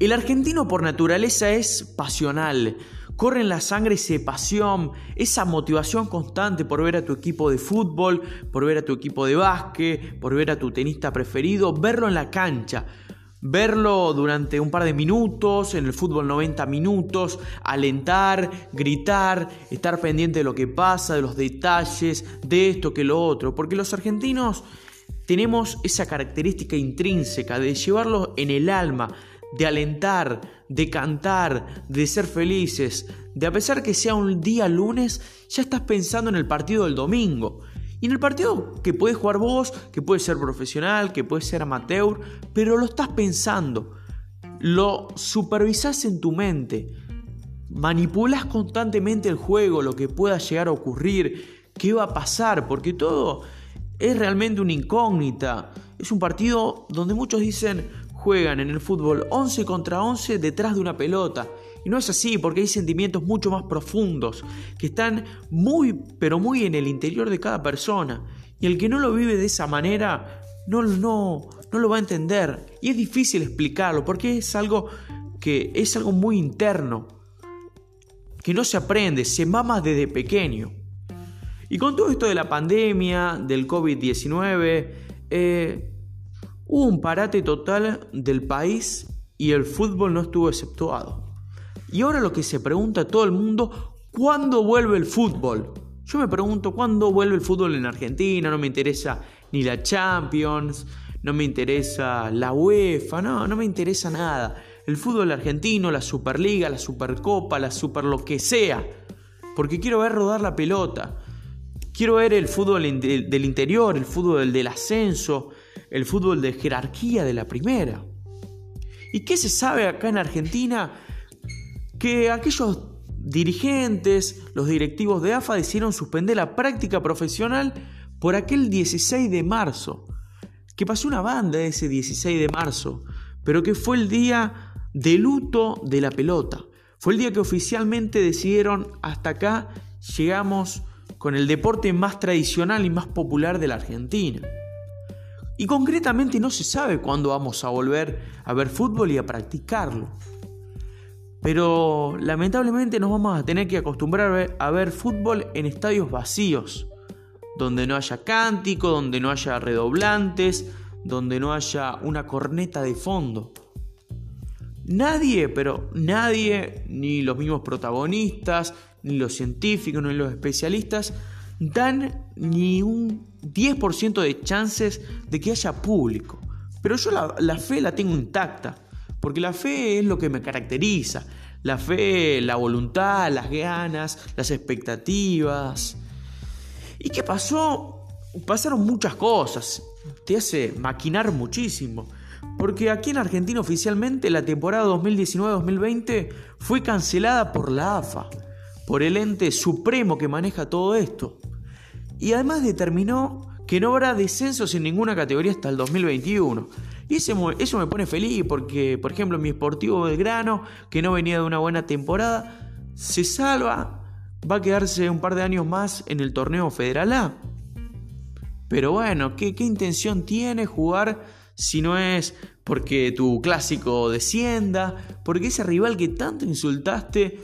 El argentino por naturaleza es pasional. Corre en la sangre esa pasión, esa motivación constante por ver a tu equipo de fútbol, por ver a tu equipo de básquet, por ver a tu tenista preferido, verlo en la cancha, verlo durante un par de minutos, en el fútbol 90 minutos, alentar, gritar, estar pendiente de lo que pasa, de los detalles, de esto que lo otro, porque los argentinos tenemos esa característica intrínseca de llevarlo en el alma, de alentar, de cantar, de ser felices, de a pesar que sea un día lunes, ya estás pensando en el partido del domingo. Y en el partido que puedes jugar vos, que puede ser profesional, que puede ser amateur, pero lo estás pensando, lo supervisás en tu mente, manipulas constantemente el juego, lo que pueda llegar a ocurrir, qué va a pasar, porque todo es realmente una incógnita. Es un partido donde muchos dicen, juegan en el fútbol 11 contra 11 detrás de una pelota. Y no es así, porque hay sentimientos mucho más profundos, que están muy, pero muy en el interior de cada persona. Y el que no lo vive de esa manera, no, no, no lo va a entender. Y es difícil explicarlo, porque es algo que es algo muy interno, que no se aprende, se mama desde pequeño. Y con todo esto de la pandemia, del COVID-19, eh, Hubo un parate total del país y el fútbol no estuvo exceptuado. Y ahora lo que se pregunta todo el mundo, ¿cuándo vuelve el fútbol? Yo me pregunto, ¿cuándo vuelve el fútbol en Argentina? No me interesa ni la Champions, no me interesa la UEFA, no, no me interesa nada. El fútbol argentino, la Superliga, la Supercopa, la Super lo que sea. Porque quiero ver rodar la pelota. Quiero ver el fútbol del interior, el fútbol del ascenso, el fútbol de jerarquía de la primera. ¿Y qué se sabe acá en Argentina? Que aquellos dirigentes, los directivos de AFA decidieron suspender la práctica profesional por aquel 16 de marzo. Que pasó una banda ese 16 de marzo, pero que fue el día de luto de la pelota. Fue el día que oficialmente decidieron hasta acá llegamos con el deporte más tradicional y más popular de la Argentina. Y concretamente no se sabe cuándo vamos a volver a ver fútbol y a practicarlo. Pero lamentablemente nos vamos a tener que acostumbrar a ver, fútbol en estadios vacíos, donde no haya cántico, donde no haya redoblantes, donde no haya una corneta de fondo. Nadie, pero nadie, ni los mismos protagonistas, ni los científicos, ni los especialistas, dan ni un 10% de chances de que haya público. Pero yo la, fe la tengo intacta, porque la fe es lo que me caracteriza. La fe, la voluntad, las ganas, las expectativas. ¿Y qué pasó? Pasaron muchas cosas. Te hace maquinar muchísimo. Porque aquí en Argentina oficialmente la temporada 2019-2020 fue cancelada por la AFA, por el ente supremo que maneja todo esto y además determinó que no habrá descensos en ninguna categoría hasta el 2021. Y eso me pone feliz porque, por ejemplo, mi Sportivo Belgrano, que no venía de una buena temporada, se salva, va a quedarse un par de años más en el torneo Federal A. Pero bueno, ¿qué, qué intención tiene jugar si no es porque tu clásico descienda, porque ese rival que tanto insultaste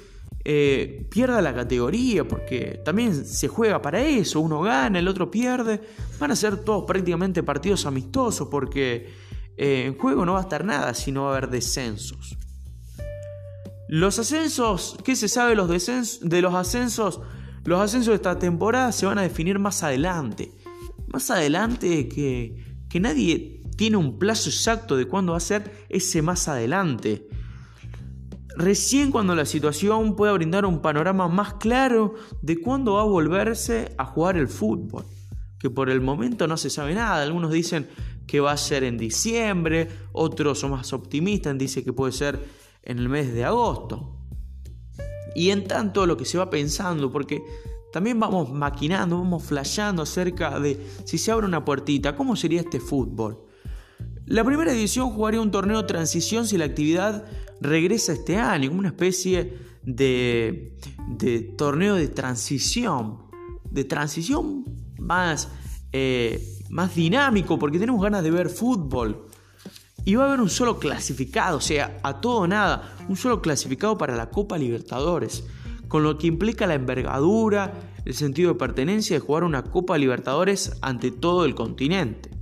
eh, pierda la categoría, porque también se juega para eso, uno gana, el otro pierde, van a ser todos prácticamente partidos amistosos, porque eh, en juego no va a estar nada si no va a haber descensos. Los ascensos, ¿qué se sabe los, de los ascensos? Los ascensos de esta temporada se van a definir más adelante. Más adelante que, que nadie tiene un plazo exacto de cuándo va a ser ese más adelante. Recién cuando la situación pueda brindar un panorama más claro de cuándo va a volverse a jugar el fútbol, que por el momento no se sabe nada. Algunos dicen que va a ser en diciembre, otros son más optimistas, dicen que puede ser en el mes de agosto. Y en tanto lo que se va pensando, porque también vamos maquinando, vamos flasheando acerca de si se abre una puertita, ¿cómo sería este fútbol? La primera edición jugaría un torneo transición si la actividad regresa este año, como una especie de, torneo de transición, de transición más, eh, más dinámico, porque tenemos ganas de ver fútbol. y va a haber un solo clasificado, o sea, a todo o nada, un solo clasificado para la Copa Libertadores, con lo que implica la envergadura, el sentido de pertenencia de jugar una Copa Libertadores ante todo el continente.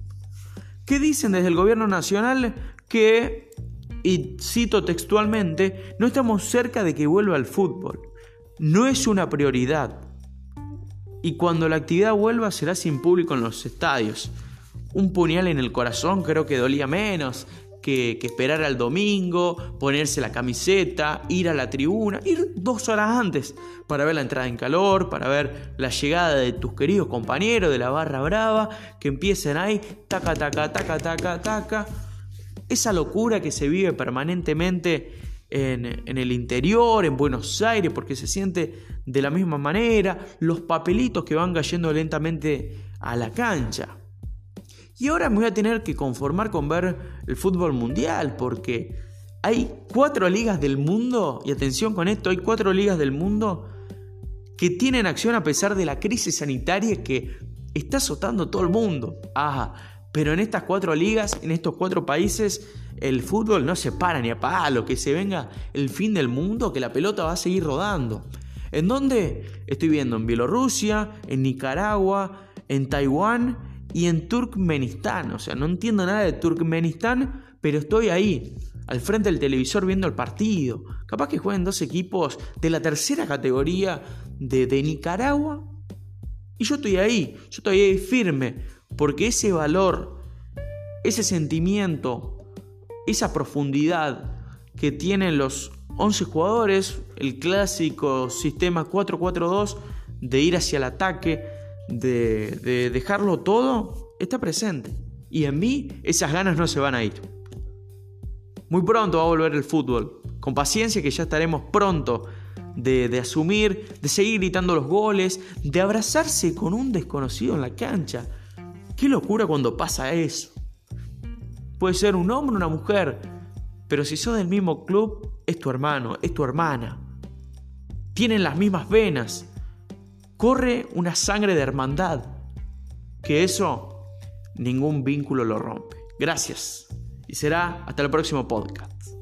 ¿Qué dicen desde el gobierno nacional? Que, y cito textualmente, no estamos cerca de que vuelva al fútbol. No es una prioridad. Y cuando la actividad vuelva será sin público en los estadios un puñal en el corazón creo que dolía menos que, esperar al domingo, ponerse la camiseta, ir a la tribuna, ir dos horas antes para ver la entrada en calor, para ver la llegada de tus queridos compañeros de la barra brava, que empiecen ahí, taca, taca, taca, taca, taca. Esa locura que se vive permanentemente en, en, el interior, en Buenos Aires, porque se siente de la misma manera, los papelitos que van cayendo lentamente a la cancha. Y ahora me voy a tener que conformar con ver el fútbol mundial, porque hay cuatro ligas del mundo, y atención con esto, hay cuatro ligas del mundo que tienen acción a pesar de la crisis sanitaria que está azotando todo el mundo. Ajá, pero en estas cuatro ligas, en estos cuatro países, el fútbol no se para ni a palo, que se venga el fin del mundo, que la pelota va a seguir rodando. ¿En dónde? Estoy viendo en Bielorrusia, en Nicaragua, en Taiwán y en Turkmenistán. O sea, no entiendo nada de Turkmenistán, pero estoy ahí, al frente del televisor viendo el partido. Capaz que jueguen dos equipos de la tercera categoría de, Nicaragua. Y yo estoy ahí, yo estoy ahí firme, porque ese valor, ese sentimiento, esa profundidad que tienen los 11 jugadores, el clásico sistema 4-4-2 de ir hacia el ataque, de, dejarlo todo está presente. Y en mí esas ganas no se van a ir. Muy pronto va a volver el fútbol. Con paciencia que ya estaremos pronto de, de, asumir, de seguir gritando los goles, de abrazarse con un desconocido en la cancha. Qué locura cuando pasa eso. Puede ser un hombre o una mujer, pero si sos del mismo club, es tu hermano, es tu hermana. Tienen las mismas venas, corre una sangre de hermandad, que eso ningún vínculo lo rompe. Gracias y será hasta el próximo podcast.